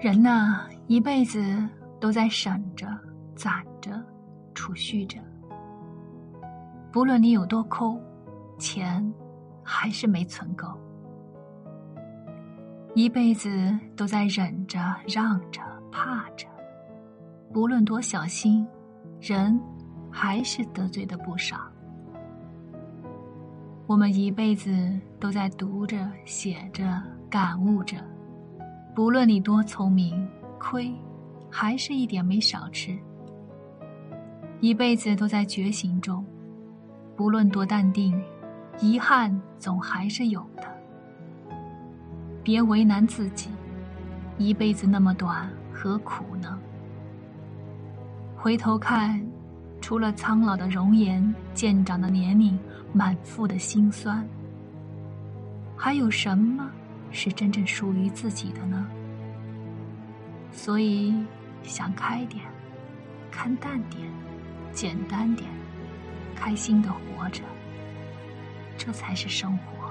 人呐，一辈子都在省着、攒着、储蓄着。不论你有多抠，钱还是没存够。一辈子都在忍着、让着、怕着，不论多小心，人还是得罪的不少。我们一辈子都在读着、写着、感悟着。不论你多聪明，亏还是一点没少吃。一辈子都在觉醒中，不论多淡定，遗憾总还是有的。别为难自己，一辈子那么短，何苦呢？回头看，除了苍老的容颜、渐长的年龄、满腹的辛酸，还有什么？是真正属于自己的呢。所以，想开点，看淡点，简单点，开心的活着，这才是生活。